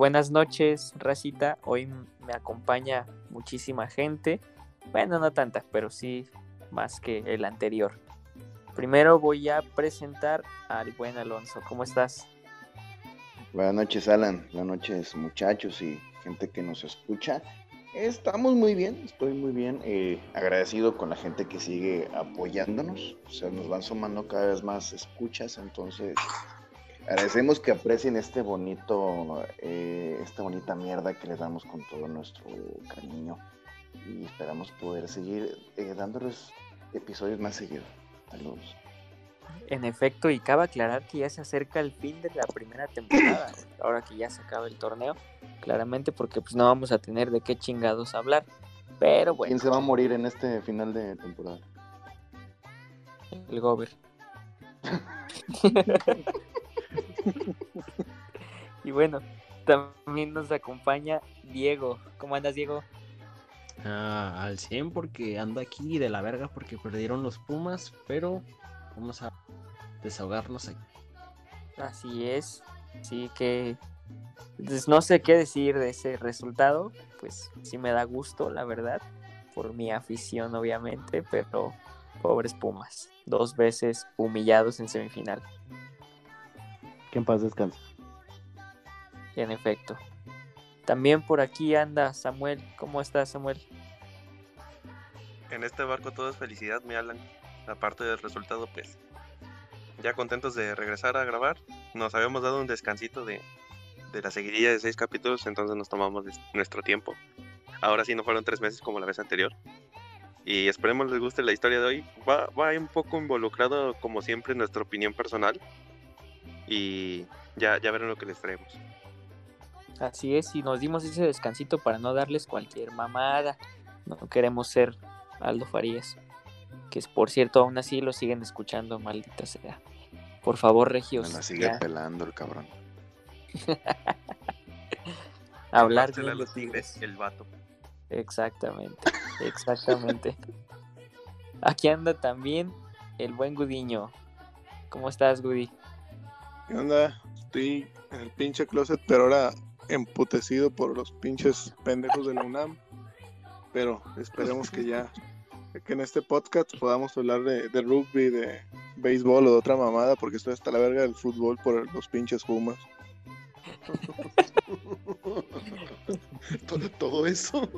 buenas noches, Racita. Hoy me acompaña muchísima gente. Bueno, no tanta, pero sí más que el anterior. Primero voy a presentar al buen Alonso. ¿Cómo estás? Buenas noches, Alan. Buenas noches, muchachos y gente que nos escucha. Estamos muy bien, estoy muy bien. Eh, agradecido con la gente que sigue apoyándonos. O sea, nos van sumando cada vez más escuchas. Entonces, agradecemos que aprecien este bonito, eh, esta bonita mierda que les damos con todo nuestro cariño. Y esperamos poder seguir eh, dándoles episodios más seguidos. Saludos. En efecto, y cabe aclarar que ya se acerca el fin de la primera temporada, ahora que ya se acaba el torneo, claramente porque pues no vamos a tener de qué chingados hablar, pero bueno. ¿Quién se va a morir en este final de temporada? El Gober. y bueno, también nos acompaña Diego. ¿Cómo andas, Diego? Ah, al 100 porque ando aquí de la verga porque perdieron los Pumas, pero vamos a desahogarnos aquí. Así es, sí que pues, no sé qué decir de ese resultado, pues sí me da gusto, la verdad, por mi afición obviamente, pero pobres Pumas, dos veces humillados en semifinal. Que en paz descanse. En efecto. También por aquí anda Samuel. ¿Cómo estás, Samuel? En este barco todo es felicidad, mi Alan. Aparte del resultado, pues ya contentos de regresar a grabar. Nos habíamos dado un descansito de, de la seguidilla de seis capítulos, entonces nos tomamos nuestro tiempo. Ahora sí no fueron tres meses como la vez anterior. Y esperemos les guste la historia de hoy. Va, va un poco involucrado, como siempre, en nuestra opinión personal. Y ya, ya verán lo que les traemos. Así es, y nos dimos ese descansito para no darles cualquier mamada. No queremos ser Aldo Farías. Que es, por cierto, aún así lo siguen escuchando, maldita sea. Por favor, Regios. Me la sigue pelando el cabrón. Hablar de los tigres, el vato. Exactamente, exactamente. Aquí anda también el buen Gudiño. ¿Cómo estás, Gudi? ¿Qué onda? Estoy en el pinche closet, pero ahora emputecido por los pinches pendejos de la UNAM. Pero esperemos que ya, que en este podcast podamos hablar de, de rugby, de béisbol o de otra mamada, porque estoy hasta la verga del fútbol por los pinches fumas. todo, todo eso.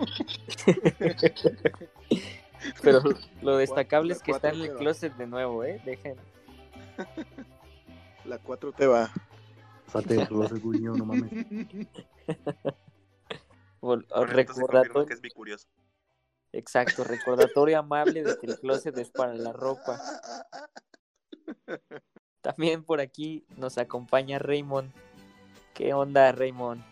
Pero lo destacable es que está en el closet de nuevo, ¿eh? Dejen. La 4 te va. Salte del closet, guiño, no mames. recordatorio. Que es curioso. Exacto, recordatorio amable de que el closet es para la ropa. También por aquí nos acompaña Raymond. ¿Qué onda, Raymond?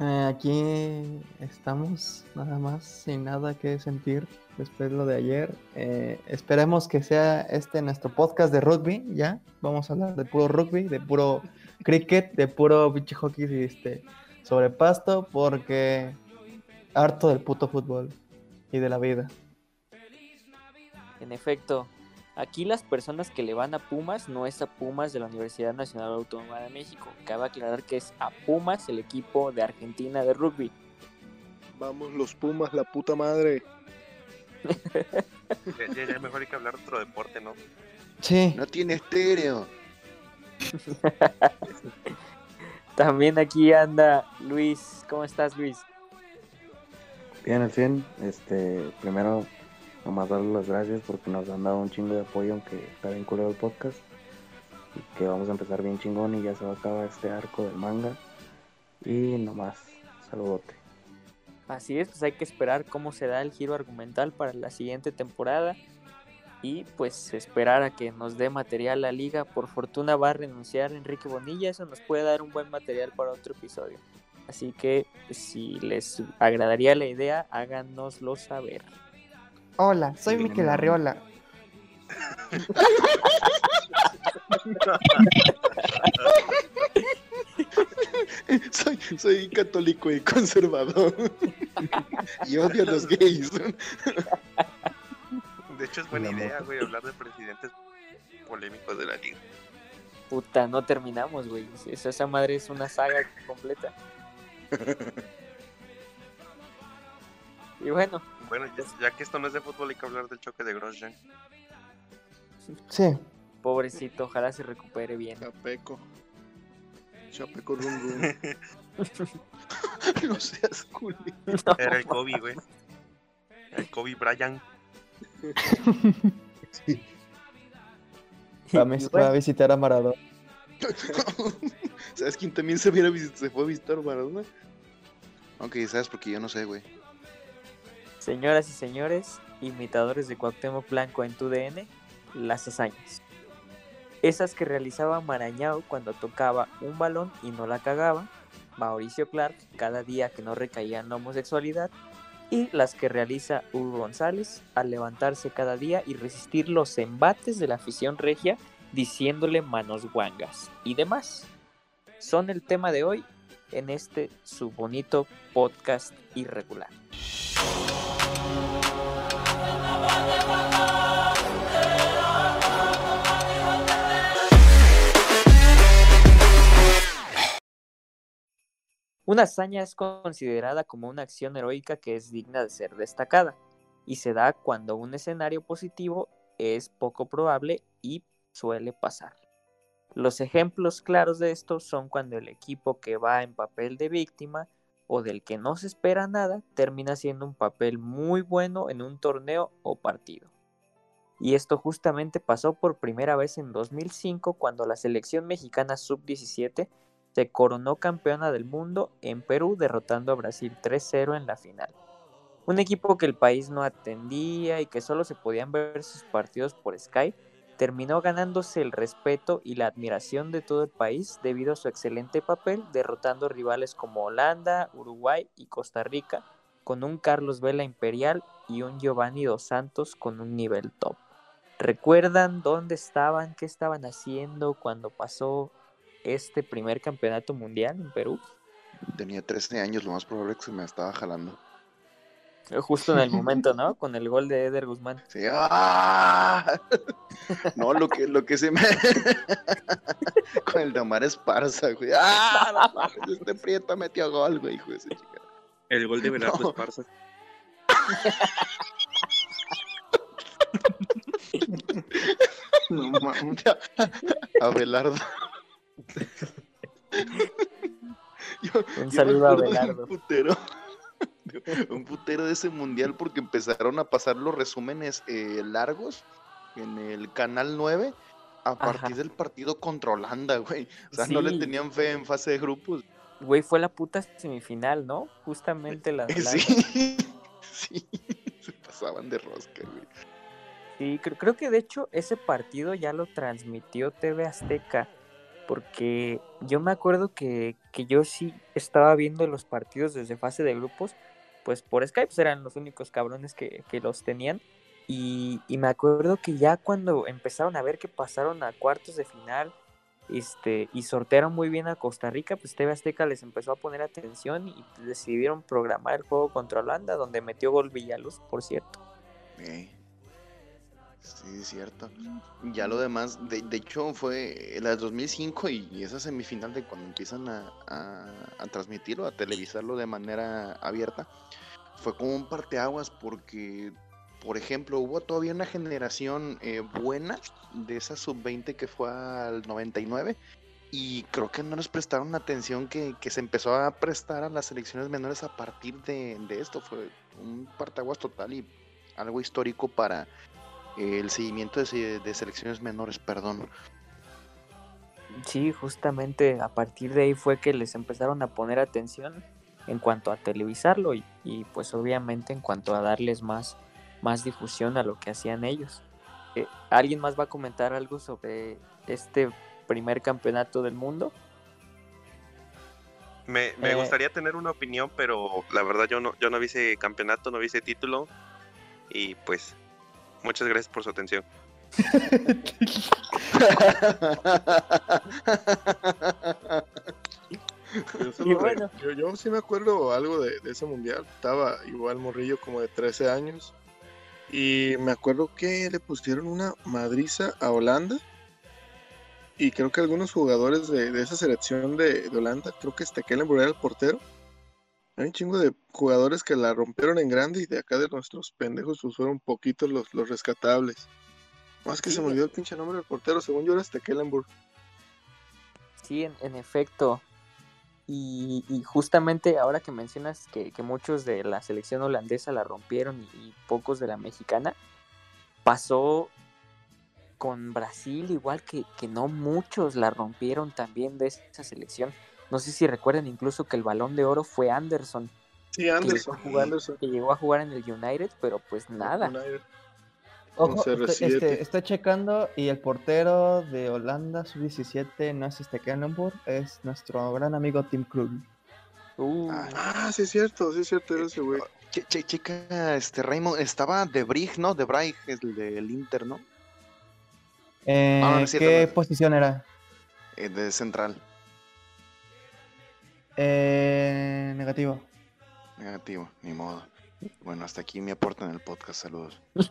Eh, aquí estamos, nada más, sin nada que sentir después de lo de ayer. Eh, esperemos que sea este nuestro podcast de rugby, ¿ya? Vamos a hablar de puro rugby, de puro cricket, de puro bicho hockey este, sobre pasto, porque harto del puto fútbol y de la vida. En efecto, Aquí las personas que le van a Pumas no es a Pumas de la Universidad Nacional Autónoma de México. Cabe aclarar que es a Pumas, el equipo de Argentina de rugby. Vamos los Pumas, la puta madre. ya, es mejor que hablar otro deporte, ¿no? Sí. No tiene estéreo. También aquí anda Luis. ¿Cómo estás, Luis? Bien, al 100. Este, primero nomás darles las gracias porque nos han dado un chingo de apoyo, aunque está bien culero el podcast. Y que vamos a empezar bien chingón y ya se va a acabar este arco del manga. Y nomás, saludote. Así es, pues hay que esperar cómo se da el giro argumental para la siguiente temporada. Y pues esperar a que nos dé material la liga. Por fortuna va a renunciar Enrique Bonilla, eso nos puede dar un buen material para otro episodio. Así que si les agradaría la idea, háganoslo saber. Hola, soy Miquel Arriola. soy, soy católico y conservador. y odio a los gays. De hecho, es buena idea, güey, hablar de presidentes polémicos de la liga. Puta, no terminamos, güey. Esa, esa madre es una saga completa. y bueno, Bueno, ya, ya que esto no es de fútbol, hay que hablar del choque de Grosjean. Sí, pobrecito, ojalá se recupere bien. Chapeco. Chapeco rum. no seas culero. Era el Kobe, güey. El Kobe Bryant. va a, bueno, va a visitar a Maradona. ¿Sabes quién también se, viera se fue a visitar Maradona? Aunque sabes porque yo no sé, güey. Señoras y señores, imitadores de Cuauhtémoc Blanco en tu DN, las hazañas. Esas que realizaba Marañao cuando tocaba un balón y no la cagaba, Mauricio Clark cada día que no recaía en la homosexualidad, y las que realiza Hugo González al levantarse cada día y resistir los embates de la afición regia diciéndole manos guangas y demás. Son el tema de hoy en este su bonito podcast irregular. Una hazaña es considerada como una acción heroica que es digna de ser destacada, y se da cuando un escenario positivo es poco probable y suele pasar. Los ejemplos claros de esto son cuando el equipo que va en papel de víctima o del que no se espera nada termina siendo un papel muy bueno en un torneo o partido. Y esto justamente pasó por primera vez en 2005 cuando la selección mexicana sub-17 se coronó campeona del mundo en Perú derrotando a Brasil 3-0 en la final. Un equipo que el país no atendía y que solo se podían ver sus partidos por Skype, terminó ganándose el respeto y la admiración de todo el país debido a su excelente papel, derrotando rivales como Holanda, Uruguay y Costa Rica, con un Carlos Vela imperial y un Giovanni Dos Santos con un nivel top. ¿Recuerdan dónde estaban, qué estaban haciendo cuando pasó este primer campeonato mundial en Perú? Tenía 13 años, lo más probable es que se me estaba jalando. Justo en el momento, ¿no? Con el gol de Eder Guzmán. Sí, ¡ah! No, lo que, lo que se me. Con el de Omar Esparza, güey. ¡Ah! no este Prieta metió gol, güey, hijo de esa chica. El gol de Belardo No. Esparza. No mames. Abelardo. Yo- Un saludo a Abelardo. Un putero. Un putero de ese mundial porque empezaron a pasar los resúmenes eh, largos en el canal 9 a partir Ajá. del partido contra Holanda, güey. O sea, no le tenían fe en fase de grupos. Güey, fue la puta semifinal, ¿no? Justamente la Holanda. Sí, sí, se pasaban de rosca, güey. Sí, creo, creo que de hecho ese partido ya lo transmitió TV Azteca, porque yo me acuerdo que, que yo sí estaba viendo los partidos desde fase de grupos, pues por Skype pues, eran los únicos cabrones que, que los tenían, y, y me acuerdo que ya cuando empezaron a ver que pasaron a cuartos de final, este, y sortearon muy bien a Costa Rica, pues TV Azteca les empezó a poner atención y decidieron programar el juego contra Holanda, donde metió gol Villaluz, por cierto. Sí, es cierto. Ya lo demás, de, de hecho fue la de 2005 y, y esa semifinal de cuando empiezan a, a, transmitirlo, a televisarlo de manera abierta, fue como un parteaguas porque, por ejemplo, hubo todavía una generación eh, buena de esa sub-20 que fue al 99 y creo que no nos prestaron atención que, que se empezó a prestar a las selecciones menores a partir de, de esto. Fue un parteaguas total y algo histórico para el seguimiento de, se- de selecciones menores, perdón. Sí, justamente a partir de ahí fue que les empezaron a poner atención en cuanto a televisarlo y, y, pues obviamente en cuanto a darles más, más difusión a lo que hacían ellos. Eh, ¿Alguien más va a comentar algo sobre este primer campeonato del mundo? Me, me Eh. gustaría tener una opinión, pero la verdad yo no, yo no vi ese campeonato, no vi ese título. Y pues, muchas gracias por su atención. Yo, Y solo- bueno. yo, yo sí me acuerdo algo de, de ese mundial. Estaba igual morrillo como de 13 años. Y me acuerdo que le pusieron una madriza a Holanda. y creo que algunos jugadores de, de esa selección de, de Holanda, creo que Stekelenburg era el portero. Hay un chingo de jugadores que la rompieron en grande y de acá de nuestros pendejos pues fueron poquitos los, los rescatables. Más que Sí. se me olvidó el pinche nombre del portero, según yo era Stekelenburg. Sí, en, en efecto. Y, y justamente ahora que mencionas que, que muchos de la selección holandesa la rompieron y, y pocos de la mexicana, pasó con Brasil igual que, que no muchos la rompieron también de esa selección. No sé si recuerdan incluso que el balón de oro fue Anderson, Sí, Anderson, llegó a jugar. Anderson. que llegó a jugar en el United, pero pues nada. Ojo, Con estoy, CR7. este, estoy checando y el portero de Holanda sub-17 no es este Kellenburg, es nuestro gran amigo Tim Krul. Uh, Ah, sí es cierto, sí es cierto, era ese güey. Che, che- checa, este Raymond, estaba De Brig, ¿no? De Brig, el del Inter, ¿no? Eh, Ah, no es cierto, ¿Qué no posición era? Eh, de central, Eh, negativo. negativo, ni modo. Bueno, hasta aquí mi aporte en el podcast, saludos.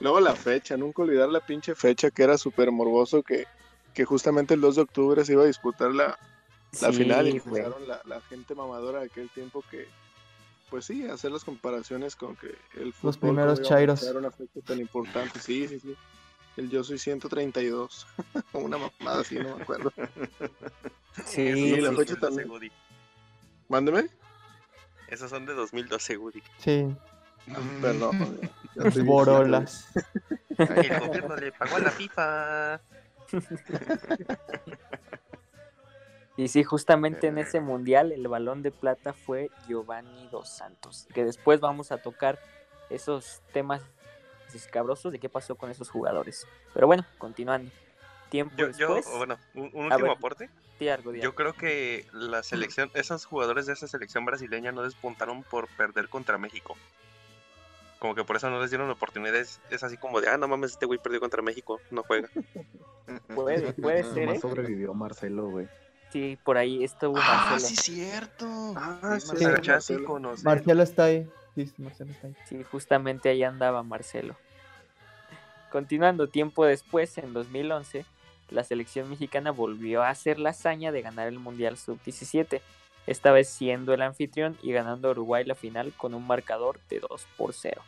Luego la fecha, nunca olvidar la pinche fecha que era súper morboso que, que justamente el 2 de octubre se iba a disputar la, la sí, final y la, la gente mamadora de aquel tiempo que, pues sí, hacer las comparaciones con que el fútbol Los primeros chairos. una fecha tan importante. Sí, sí, sí. El yo soy 132. una mamada así, no me acuerdo. Sí, Sí, la sí, fecha también. Woody. Mándeme. Esos son de 2012, Woody. Sí, ya los estoy borolas. El gobierno le pagó a la FIFA. Y sí, justamente en ese mundial el balón de plata fue Giovanni Dos Santos, que después vamos a tocar esos temas escabrosos de qué pasó con esos jugadores. Pero bueno, continuando. Tiempo Yo, yo, después, bueno, un, un último ver. aporte. algo Yo creo que la selección, esos jugadores de esa selección brasileña no despuntaron por perder contra México. Como que por eso no les dieron oportunidades. Es así como de, ah, no mames, este güey perdió contra México, no juega. puede, puede ser, ¿eh? sobrevivió Marcelo, güey. Sí, por ahí estuvo Ah, Marcelo. sí, cierto. Ah, Sí. Marcelo está ahí. Sí, Marcelo está ahí. Sí, justamente ahí andaba Marcelo. Continuando tiempo después, en 2011, la selección mexicana volvió a hacer la hazaña de ganar el Mundial Sub-17, esta vez siendo el anfitrión y ganando a Uruguay la final con un marcador de 2 por 0.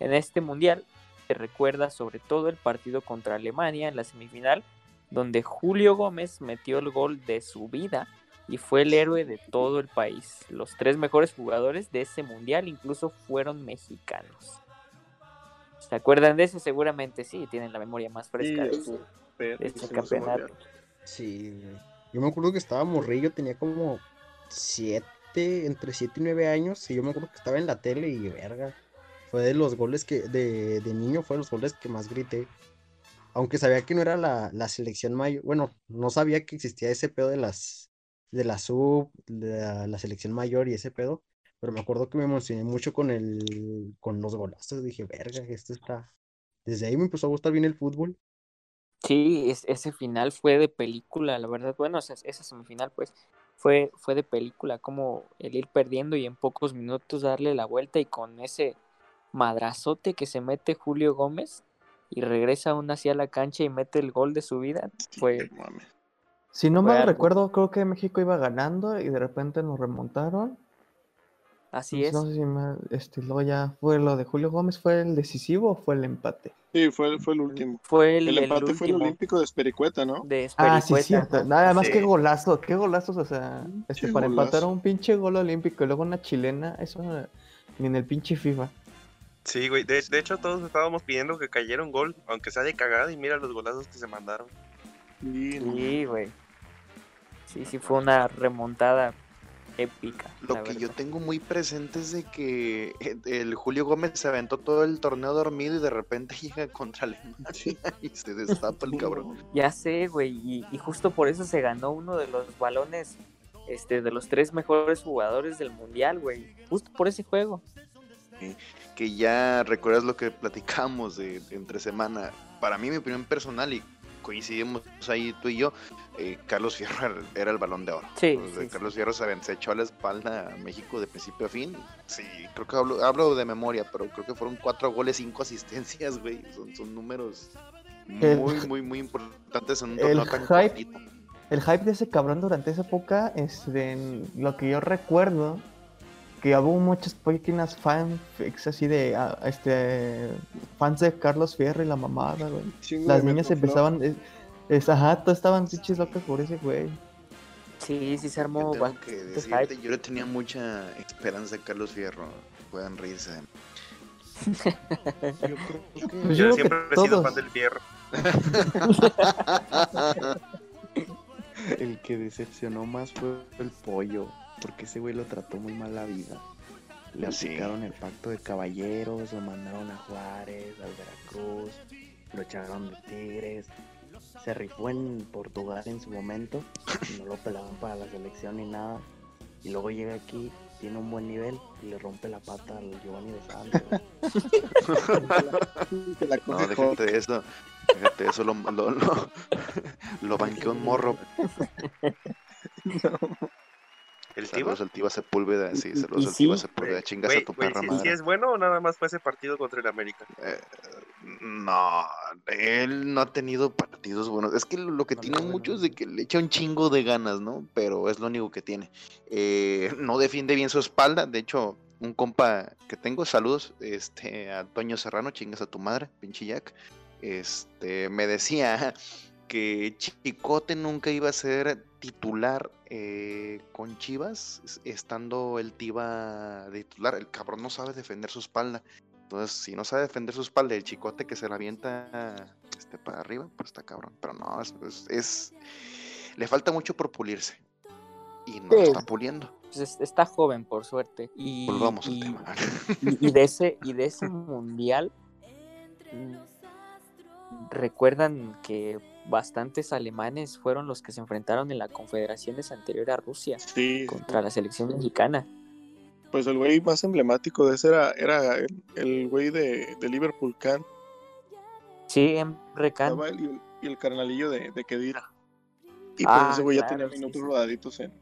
En este Mundial se recuerda sobre todo el partido contra Alemania en la semifinal, donde Julio Gómez metió el gol de su vida y fue el héroe de todo el país. Los tres mejores jugadores de ese mundial incluso fueron mexicanos. ¿Se acuerdan de ese? Seguramente sí, tienen la memoria más fresca de Sí, ese se campeonato. mundial. Sí, güey. Yo me acuerdo que estaba morrillo, tenía como siete, entre siete y nueve años, y yo me acuerdo que estaba en la tele y verga. Fue de los goles que, de, de niño, fue de los goles que más grité. Aunque sabía que no era la, la selección mayor, bueno, no sabía que existía ese pedo de las, de la sub, de la, selección mayor y ese pedo. Pero me acuerdo que me emocioné mucho con el, con los golazos, dije, verga, esto está. Desde ahí me empezó a gustar bien el fútbol. Sí, es- ese final fue de película, la verdad. Bueno, esa, esa semifinal, pues, fue, fue de película, como el ir perdiendo y en pocos minutos darle la vuelta y con ese madrazote que se mete Julio Gómez y regresa aún así a la cancha y mete el gol de su vida, fue. Si no Fue mal algo. recuerdo, creo que México iba ganando y de repente nos remontaron. así Pues es. No sé si me- este, luego ya fue lo de Julio Gómez, ¿fue el decisivo o fue el empate? Sí, fue, el- fue el último. Fue el, El, el empate fue el olímpico de Espericueta, ¿no? de Ah, sí, Espericueta. cierto. Nada más Sí. qué golazo, qué golazos, o sea, este, para empatar golazo. un pinche gol olímpico y luego una chilena, eso ni en el pinche FIFA. Sí, güey. De, de hecho, todos estábamos pidiendo que cayera un gol, aunque sea de cagada, y mira los golazos que se mandaron. Sí, güey. Sí, sí, fue una remontada épica. Lo que yo tengo muy presente es de que el Julio Gómez se aventó todo el torneo dormido y de repente llega contra Alemania y se destapa el cabrón. Ya sé, güey, y, y justo por eso se ganó uno de los balones, este, de los tres mejores jugadores del mundial, güey. Justo por ese juego. Que ya recuerdas lo que platicamos de, de entre semana. Para mí, mi opinión personal, y coincidimos ahí tú y yo, eh, Carlos Fierro era- el balón de oro. Sí. Carlos Fierro se, se echó a la espalda a México de principio a fin. Sí, creo que hablo, hablo de memoria, pero creo que fueron cuatro goles, cinco asistencias, güey. Son, son números El- muy, muy, muy importantes en un el torneo tan hype- cortito. El hype de ese cabrón durante esa época, este, en lo que yo recuerdo, que hubo muchas páginas fanfics así de este fans de Carlos Fierro y la mamada, güey. Chingo Las niñas empezaban, es, es- ajá, todas estaban pinches locas por ese güey. Sí, sí se Yo armó que decirte, yo le tenía mucha esperanza de Carlos Fierro. Puedan reírse. Yo creo que- Pues Yo yo creo siempre que he sido fan del fierro. El que decepcionó más fue el pollo, porque ese güey lo trató muy mal la vida. Le Sí. aplicaron el pacto de caballeros, lo mandaron a Juárez, al Veracruz, lo echaron de Tigres. Se rifó en Portugal en su momento, y no lo pelaban para la selección ni nada. Y luego llega aquí, tiene un buen nivel y le rompe la pata al Giovanni de Santos. No, déjate de eso. Déjate de eso, lo, lo, lo, lo banqueó un morro. El Tiva. Saludos al Tiva Sepúlveda, sí, saludos al Tiva sí. Sepúlveda, chingas Güey, a tu güey, perra ¿sí, madre. sí es bueno o nada más fue ese partido contra el América? Eh, no, él no ha tenido partidos buenos. Es que lo, lo que No, tiene no, mucho es no. de que le echa un chingo de ganas, ¿no? Pero es lo único que tiene. Eh, no defiende bien su espalda. De hecho, un compa que tengo, saludos, este, a Toño Serrano, chingas a tu madre, pinche Jack. Este, me decía que Chicote nunca iba a ser titular eh, con Chivas, es- estando el Tiva de titular. El cabrón no sabe defender su espalda. Entonces, si no sabe defender su espalda, el chicote que se la avienta este, para arriba, pues está cabrón. Pero no, es, es- es- le falta mucho por pulirse. Y no lo está puliendo. Pues es- está joven, por suerte. Y, Volvamos y- al tema. y- y de ese, y de ese mundial, mm, recuerdan que bastantes alemanes fueron los que se enfrentaron en la confederaciones anterior a Rusia Sí, contra la selección mexicana. pues el güey más emblemático de ese era, era el, el güey de, de Liverpool, Can. Sí, Emre Can. Estaba él y el, y el carnalillo de, de Kedira. Y pues Ah, ese güey ya tenía minutos sí. rodaditos en,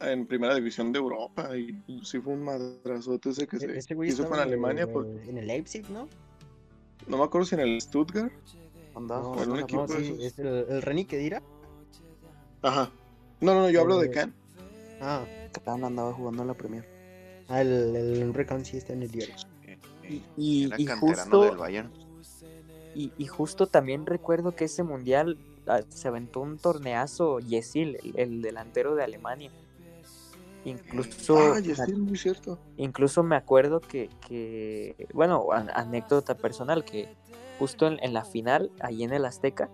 en primera división de Europa. Y sí fue un madrazote ese que se E-, Ese hizo con en Alemania. Por, en el Leipzig, ¿no? no me acuerdo si en el Stuttgart. Andaba No, jugando un equipo no, sí, es el, el Reni Kedira. Ajá. No, no, no, yo hablo de Can. Ah, Catán andaba jugando en la Premier. ah, el, el Emre Can sí está en el diario. Y, y- y justo, del Bayern. y, y justo también recuerdo que ese mundial ah, se aventó un torneazo Yesil, el, el delantero de Alemania. Incluso, Ah, sí, muy cierto. incluso me acuerdo que, que bueno, an- anécdota personal, que justo en, en la final, allí en el Azteca,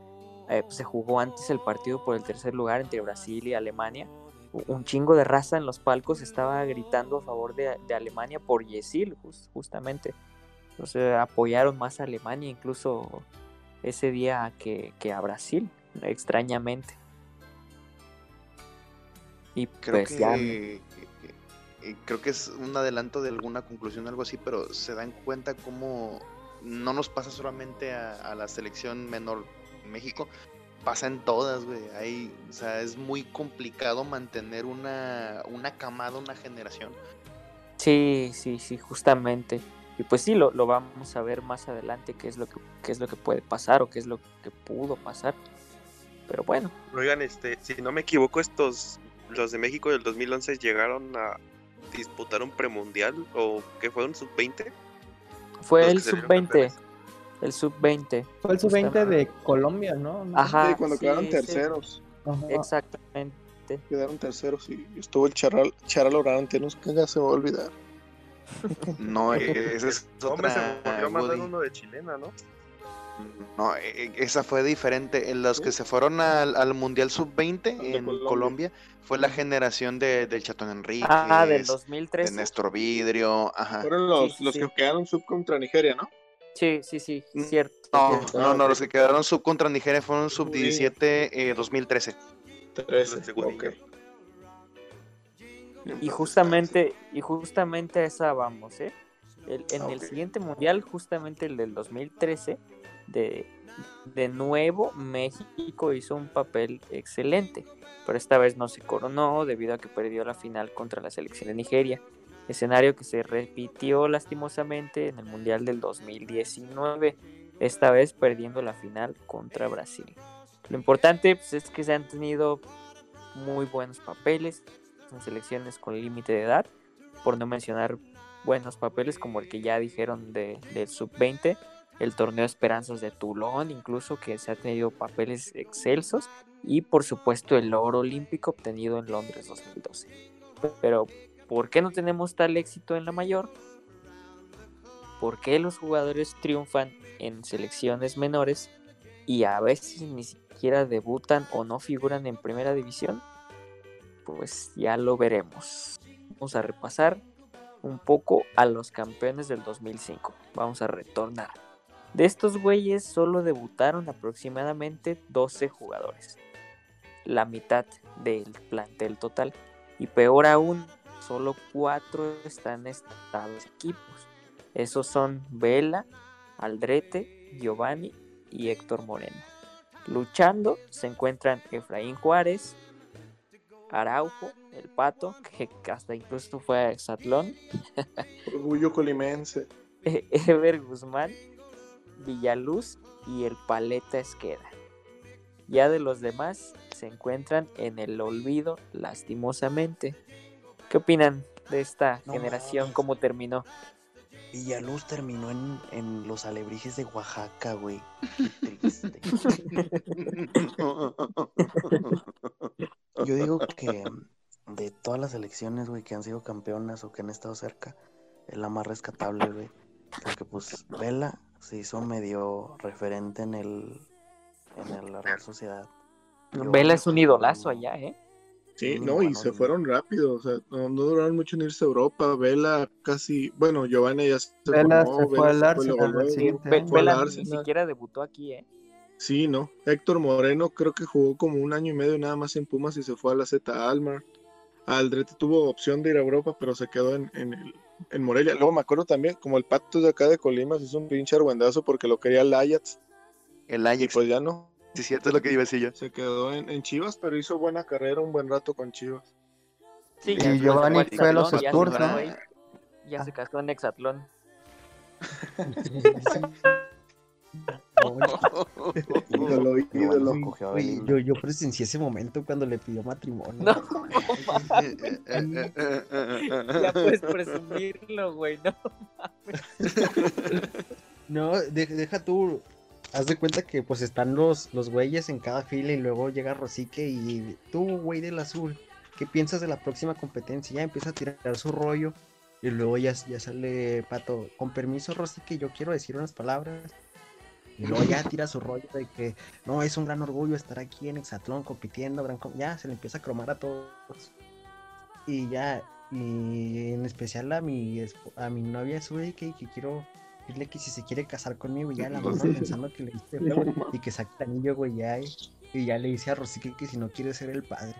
eh, pues, se jugó antes el partido por el tercer lugar entre Brasil y Alemania. Un chingo de raza en los palcos estaba gritando a favor de, de Alemania por Yesil, jus- justamente. Entonces apoyaron más a Alemania incluso ese día que, que a Brasil, extrañamente. Y Creo pues ya que eh, creo que es un adelanto de alguna conclusión, algo así, pero se dan cuenta cómo no nos pasa solamente a, a la selección menor en México, pasa en todas, güey. Hay, o sea, es muy complicado mantener una, una camada, una generación. Sí, sí, sí, justamente. Y pues sí, lo, lo vamos a ver más adelante qué es lo que qué es lo que puede pasar o qué es lo que pudo pasar. Pero bueno, Oigan, este, si no me equivoco, estos, los de México del 2011 llegaron a disputar un premundial o que fue un sub-20. fue el que salieron sub-20, campeones. el sub-20. Fue el sub-20 de Colombia, ¿no? ¿No? Ajá, Sí, cuando sí, quedaron sí, terceros. Ajá. Exactamente. Quedaron terceros y estuvo el Charal, Charal Orante, no sé qué se va a olvidar. No, es Hombre, se otra. volvió a mandar uno de chilena, ¿no? No, eh, esa fue diferente. En los que se fueron al, al Mundial Sub-20 de en Colombia. Colombia. fue la generación de, del Chatón Enrique, Ah, del de 2013. Néstor Vidrio, ajá. Fueron los, sí, los sí. que quedaron sub contra Nigeria, ¿no? Sí, sí, sí, Mm, cierto. No, cierto. no, no, los que quedaron sub contra Nigeria fueron sub Uy. 17 eh, 2013. 13. Los de Guadilla. ok. Y justamente, y justamente a esa vamos, ¿eh? El- en el Ok. siguiente mundial, justamente el del 2013, de, de nuevo México hizo un papel excelente, pero esta vez no se coronó debido a que perdió la final contra la selección de Nigeria, escenario que se repitió lastimosamente en el mundial del 2019. esta vez perdiendo la final contra Brasil. Lo importante pues, es que se han tenido muy buenos papeles en selecciones con límite de edad, por no mencionar buenos papeles como el que ya dijeron de, del sub-20, el torneo Esperanzas de Toulon, incluso que se ha tenido papeles excelsos, y por supuesto el oro olímpico obtenido en Londres 2012. Pero, ¿por qué no tenemos tal éxito en la mayor? ¿Por qué los jugadores triunfan en selecciones menores y a veces ni siquiera debutan o no figuran en primera división? Pues ya lo veremos. Vamos a repasar un poco a los campeones del 2005. Vamos a retornar. De estos güeyes solo debutaron aproximadamente 12 jugadores, la mitad del plantel total. Y peor aún, solo 4 están estados equipos. Esos son Vela, Aldrete, Giovanni y Héctor Moreno. Luchando se encuentran Efraín Juárez, Araujo, el Pato, que hasta incluso fue a Exatlón, Orgullo colimense. Ever Guzmán, Villaluz y el Paleta Esqueda. Ya de los demás se encuentran en el olvido lastimosamente. ¿Qué opinan de esta No generación? ¿Cómo terminó? Villaluz terminó en, en los alebrijes de Oaxaca, güey. Qué triste. Yo digo que de todas las elecciones, güey, que han sido campeonas o que han estado cerca, es la más rescatable, güey. Porque pues Vela se hizo medio referente en el en el- la Real Sociedad. Yo- Vela es un idolazo allá, ¿eh? Sí, no, y se fueron rápido, o sea, no, no duraron mucho en irse a Europa. Vela casi, bueno, Giovanni ya se Vela formó, se fue Vela al se fue Arsenal siguiente al Vela ni siquiera debutó aquí, ¿eh? Sí, no. Héctor Moreno creo que jugó como un año y medio nada más en Pumas y se fue a la Z Almar. Aldrete tuvo opción de ir a Europa, pero se quedó en, en, el- en Morelia. Luego me acuerdo también, como el pato de acá de Colima, se hizo un pinche argüendazo porque lo quería el Ajax. El Y Ajax, pues ya no. sí, cierto es lo que iba a decir yo. Se quedó en, en Chivas, pero hizo buena carrera un buen rato con Chivas. Sí, Y Giovanni fue a fue a los Exatlón, ya se Spurs, casó ¿no? Ya se casó en Exatlón. Ídolo, ídolo. yo, yo presencié ese momento cuando le pidió matrimonio. No, ya puedes presumirlo, güey, ¿no? No, de- deja tú. Haz de cuenta que pues están los, los güeyes en cada fila y luego llega Rosique y tú, güey del azul, ¿qué piensas de la próxima competencia? Ya empieza a tirar su rollo y luego ya, ya sale Pato, con permiso Rosique, yo quiero decir unas palabras. Y luego ya tira su rollo de que no, es un gran orgullo estar aquí en Exatlón compitiendo, gran com-". ya se le empieza a cromar a todos. Y ya, y en especial a mi, a mi novia Suri, que, que quiero decirle que si se quiere casar conmigo, ya la morra pensando que le diste feo, y que saque el anillo, güey, ya, y, y ya le dice a Rosique que si no quiere ser el padre.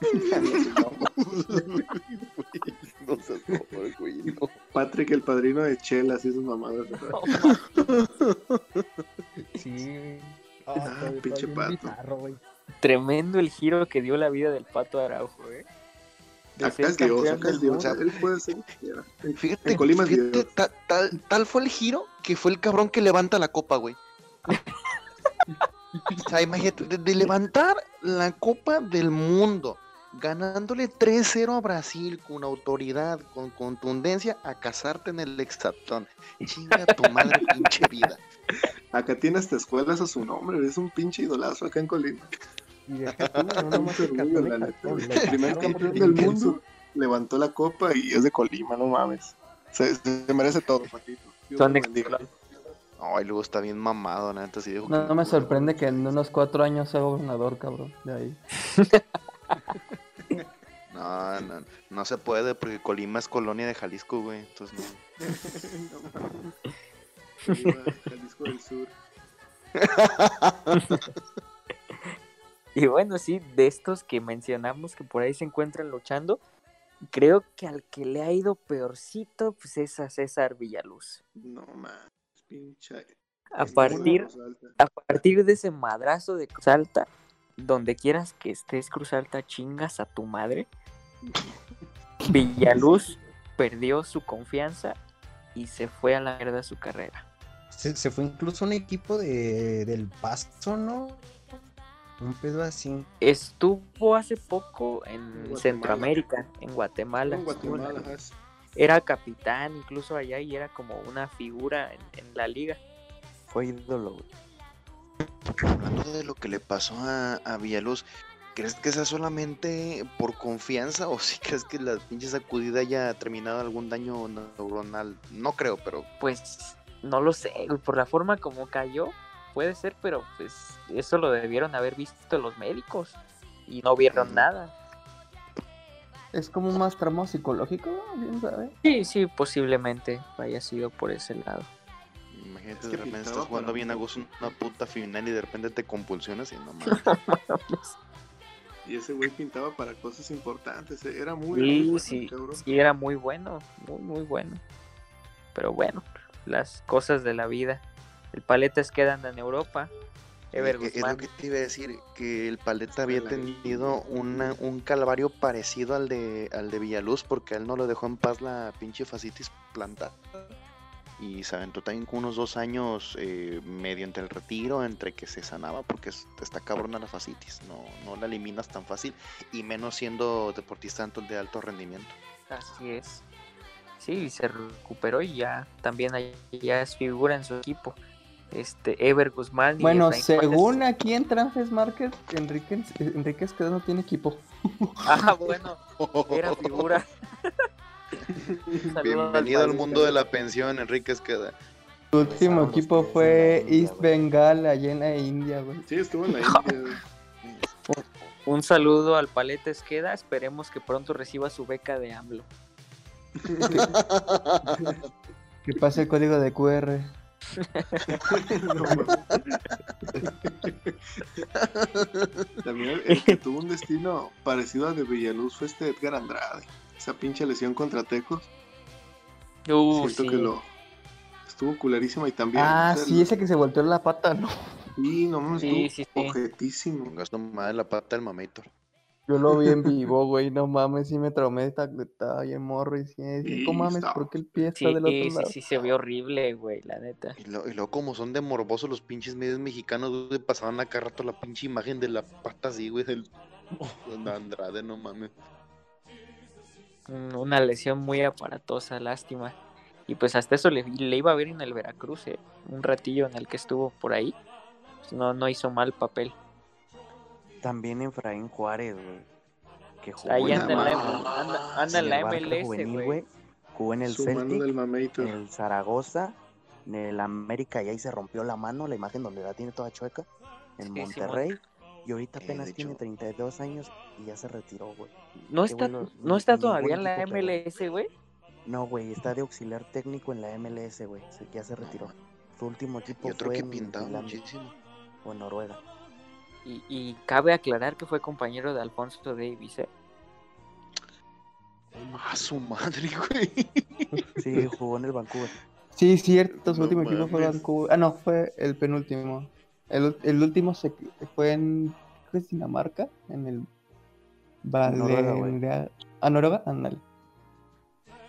No seas mamón, güey, no. Patrick, el padrino de Chelas y esas mamadas. ¿verdad? Sí. Ah, está pinche Pato. bizarro. Tremendo el giro que dio la vida del Pato Araujo, ¿eh? De Acá es Dios, acá es. Él puede ser Fíjate, Colima fíjate, Dios. ta- tal, tal fue el giro que fue el cabrón que levanta la copa, güey. O sea, imagínate, de, de levantar la copa del mundo, ganándole 3-0 a Brasil con autoridad, con contundencia, a casarte en el hexatlón. Chinga tu madre, pinche vida. Acá tiene hasta escuelas a su nombre. Es un pinche idolazo acá en Colima. Y deja tú, no nomás orgullo, la neta, El primer campeón del mundo levantó la copa y es de Colima, no mames. Se, se merece todo, Patito. Son. Exatlón. Ay, luego está bien mamado, neta. Sí, dijo No, que- no me sorprende que en unos cuatro años sea gobernador, cabrón. De ahí. No, no, no se puede porque Colima es colonia de Jalisco, güey. Entonces no. No Jalisco del Sur. Y bueno, sí, de estos que mencionamos que por ahí se encuentran luchando, creo que al que le ha ido peorcito, pues es a César Villaluz. No mames, pinche. A partir, a partir de ese madrazo de Cruz Alta, donde quieras que estés Cruz Alta, chingas a tu madre. Villaluz perdió su confianza y se fue a la mierda su carrera. Se, se fue incluso un equipo de, del Pasto, ¿no? Un pedo así. Estuvo hace poco en Guatemala. Centroamérica, en Guatemala. En Guatemala. Era capitán incluso allá y era como una figura en, en la liga. Fue ídolo, güey. Hablando de lo que le pasó a, a Villaluz, ¿crees que sea solamente por confianza o si crees que la pinche sacudida haya terminado algún daño neuronal? No creo, pero Pues no lo sé, güey, por la forma como cayó, puede ser, pero pues eso lo debieron haber visto los médicos y no vieron nada. Es como un más tramo psicológico, ¿quién sabe? Sí, sí, posiblemente haya sido por ese lado. Imagínate Es que de repente estás jugando para bien a gusto una puta final y de repente te compulsionas y no mames. Y ese güey pintaba para cosas importantes. eh, Era muy, muy Sí, bueno, sí, cabrón. sí, era muy bueno, muy, muy bueno. Pero bueno, las cosas de la vida. El Paletas quedan en Europa. Ever Es que- es lo que te iba a decir, que el Paleta había tenido una- un calvario parecido al de, al de Villaluz, porque a él no lo dejó en paz la pinche fascitis plantada. Y se aventó también con unos dos años eh, medio entre el retiro, entre que se sanaba, porque es- está cabrona la fascitis, no, no la eliminas tan fácil, y menos siendo deportista de alto rendimiento. Así es. Sí, se recuperó y ya también ahí ya es figura en su equipo. Este, Ever Guzmán. y Bueno, según aquí en Transfer Market, Enrique, Enrique Esqueda no tiene equipo. Ah, bueno, era figura. Bienvenido al mundo de la pensión, Enrique Esqueda. Su último equipo fue East. Bengal, allá en la India, güey. Sí, estuvo en la India. güey. Un saludo al Paleta Esqueda. Esperemos que pronto reciba su beca de AMLO. Que pase el código de QR. También el, el que tuvo un destino parecido al de Villaluz fue este Edgar Andrade. Esa pinche lesión contra Tecos. Uh, Siento sí. que lo estuvo culerísima y también. Ah, o sea, sí, lo- ese que se volteó la pata, ¿no? Sí, no mames, Sí, estuvo sí, sí. ojetísimo. Gasto más la pata del mamator. Yo lo vi en vivo, güey, no mames, sí me traumé, está- estaba bien morro y sí, Sí, ¿cómo mames? estaba- ¿Por qué el pie está Sí, del otro sí, lado? sí, se vio horrible, güey, la neta. Y, lo- y luego como son de morbosos los pinches medios mexicanos, güey, pasaban acá rato la pinche imagen de la pata así, güey, del de Andrade, no mames. Un- Una lesión muy aparatosa, lástima. Y pues hasta eso le, le iba a ver en el Veracruz, eh, un ratillo en el que estuvo por ahí. Pues no, no hizo mal papel. También Efraín Juárez, güey. Que jugó Ahí en anda en la, anda, anda en el la MLS, juvenil, güey. Jugó en el Su mano Celtic, del en el Zaragoza, en el América y ahí se rompió la mano, la imagen donde la tiene toda chueca, en Sí, sí, Monterrey. Y ahorita Eh, apenas tiene hecho- 32 años y ya se retiró, güey. No Qué está, bueno, no está todavía en la. MLS, güey. No, güey, está de auxiliar técnico en la MLS, güey. se- Ya se retiró. Su último equipo Y otro fue que pintaba muchísimo. o en Noruega. Y, y cabe aclarar que fue compañero de Alfonso Davis, eh. Ah, su madre, güey. Sí, jugó en el Vancouver. Sí, cierto, su No último equipo fue. Vancouver. Ah, no, fue el penúltimo. El, el último se, fue en creo que es Dinamarca, en el. Valencia. ¿A Noruega? Ándale.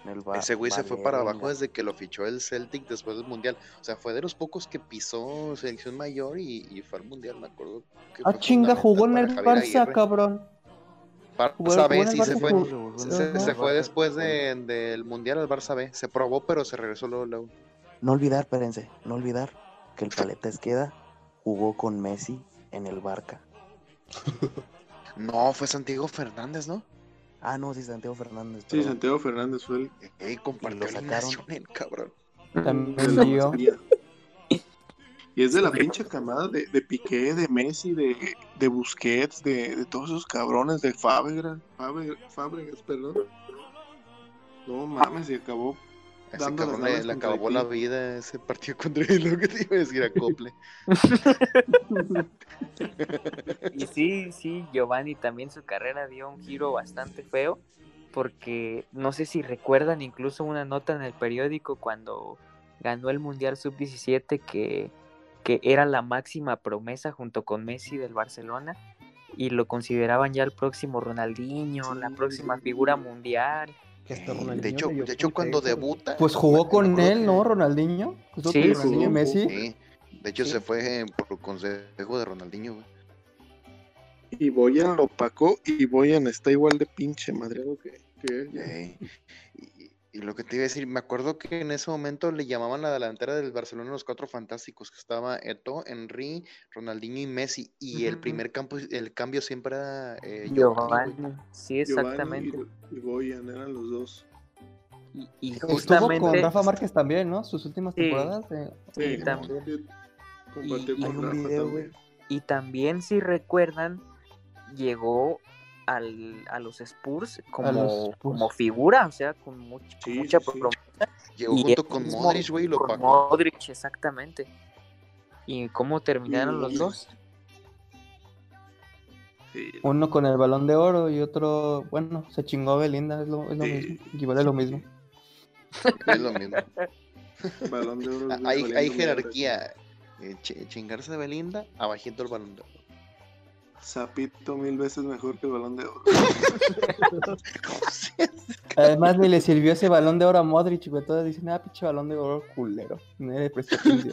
en el Va- Ese güey se fue para abajo desde que lo fichó el Celtic después del Mundial. O sea, fue de los pocos que pisó selección mayor y, y fue al Mundial, me acuerdo. que Ah, chinga, jugó en el Barça, Aguirre. cabrón. Barça B, sí, Barça se fue. Se, fue después de- del Mundial al Barça B. Se probó, pero se regresó luego. luego. No olvidar, espérense, no olvidar que el Paleta Esqueda jugó con Messi en el Barca. No, fue Santiago Fernández, ¿no? Ah, no, sí, Santiago Fernández. Sí. Santiago Fernández fue el. Ey, compartió sacaron. alineación el cabrón. También la mayoría. Y es de la pinche camada de, de Piqué, de Messi, de, de Busquets, de, de todos esos cabrones, de Fábregas, Fábre- Fábregas, perdón. No mames, y acabó. Ese Dando las cabrón le, acabó la vida ese partido contra lo que te iba a decir a Cople. Y sí, sí, Giovanni también su carrera dio un giro bastante feo, porque no sé si recuerdan incluso una nota en el periódico cuando ganó el Mundial Sub-17 que, que era la máxima promesa junto con Messi del Barcelona y lo consideraban ya el próximo Ronaldinho, la próxima sí. figura mundial Que hasta de hecho, de hecho cuando debuta. Pues jugó con él, que- ¿no? Ronaldinho. Sí, y Messi. Sí. De hecho, Sí. se fue eh, por consejo de Ronaldinho, güey. Y Boyan lo opacó y Boyan está igual de pinche madreado que, que él. Y, lo que te iba a decir, me acuerdo que en ese momento le llamaban la delantera del Barcelona los cuatro fantásticos, que estaba Eto, Henry, Ronaldinho y Messi. Y el primer campo, el cambio siempre era eh, Giovanni. Giovanni. Sí, Giovanni exactamente. Y, y Boyan eran los dos. Y, y Estuvo justamente. con Rafa Márquez también, ¿no? Sus últimas Sí. temporadas. eh, Sí, Sí, también. Compartió con Rafa video, también. Y también, si recuerdan, llegó al, a los Spurs como, los Spurs. como figura, o sea, con, much- con mucha sí, promesa. Llegó Y junto con Modric, güey, y lo con. Modric, exactamente. ¿Y cómo terminaron los dos? Sí, Uno con el balón de oro y otro, bueno, se chingó a Belinda, es lo, es lo Sí. mismo, equivale lo mismo. Es lo mismo. Balón de oro. Hay, hay jerarquía. Eh, ch- chingarse a Belinda, abajito el balón de oro. Zapito mil veces mejor que el balón de oro. Además, ni le sirvió ese balón de oro a Modric, güey. Todos dicen, ah, pinche balón de oro culero. Le cambio,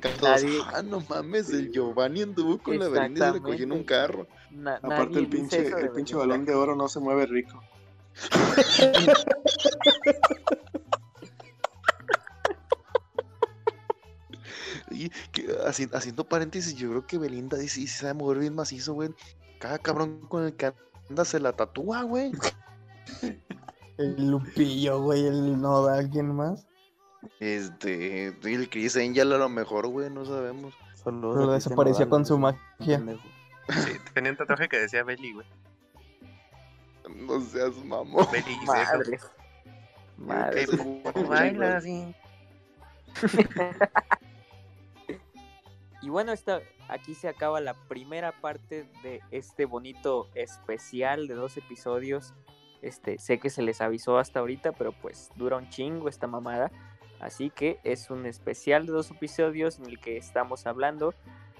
todos, Nadie- ah, no mames, el Giovanni anduvo con la Belinda y se la cogió en un carro. Na- Aparte, el pinche, de el pinche balón de oro no se mueve rico. Y que, haciendo paréntesis, yo creo que Belinda sí, sí sabe mover bien macizo, güey. Cada cabrón con el que anda se la tatúa, güey. El Lupillo, güey, el Noda, ¿alguien más? Este, el Chris Angel a lo mejor, güey, no sabemos. Solo Pero desapareció con su magia. sí, tenía un tatuaje que decía Belly, güey. No seas mamón. Belly y. Madre. Madre. Baila así. Y bueno, esta, aquí se acaba la primera parte de este bonito especial de dos episodios. Este, sé que se les avisó hasta ahorita, pero pues dura un chingo esta mamada. Así que es un especial de dos episodios en el que estamos hablando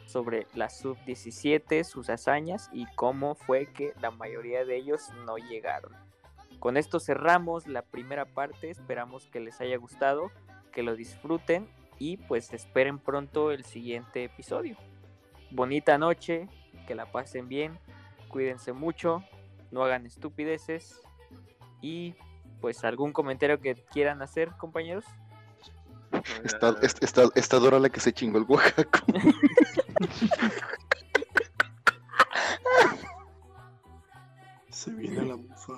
sobre la sub-17, sus hazañas y cómo fue que la mayoría de ellos no llegaron. Con esto cerramos la primera parte, esperamos que les haya gustado, que lo disfruten y pues esperen pronto el siguiente episodio. Bonita noche, que la pasen bien, cuídense mucho, no hagan estupideces y pues algún comentario que quieran hacer, compañeros. Está, es- está, está Dora la que se chingó el Oaxaca. Se viene la bufa.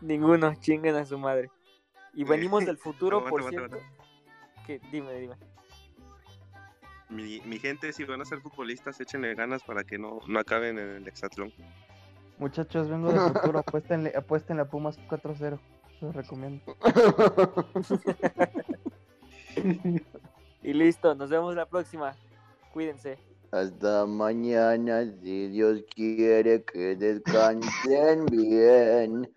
Ninguno, chinguen a su madre. Y venimos del futuro, por cierto. Que, dime, dime. Mi, mi gente, si van a ser futbolistas, échenle ganas para que no, no acaben en el hexatlón. Muchachos, vengo del futuro, apuéstenle, apuéstenle a Pumas 4-0. Se los recomiendo. Y listo, nos vemos la próxima. Cuídense. Hasta mañana, si Dios quiere que descansen bien.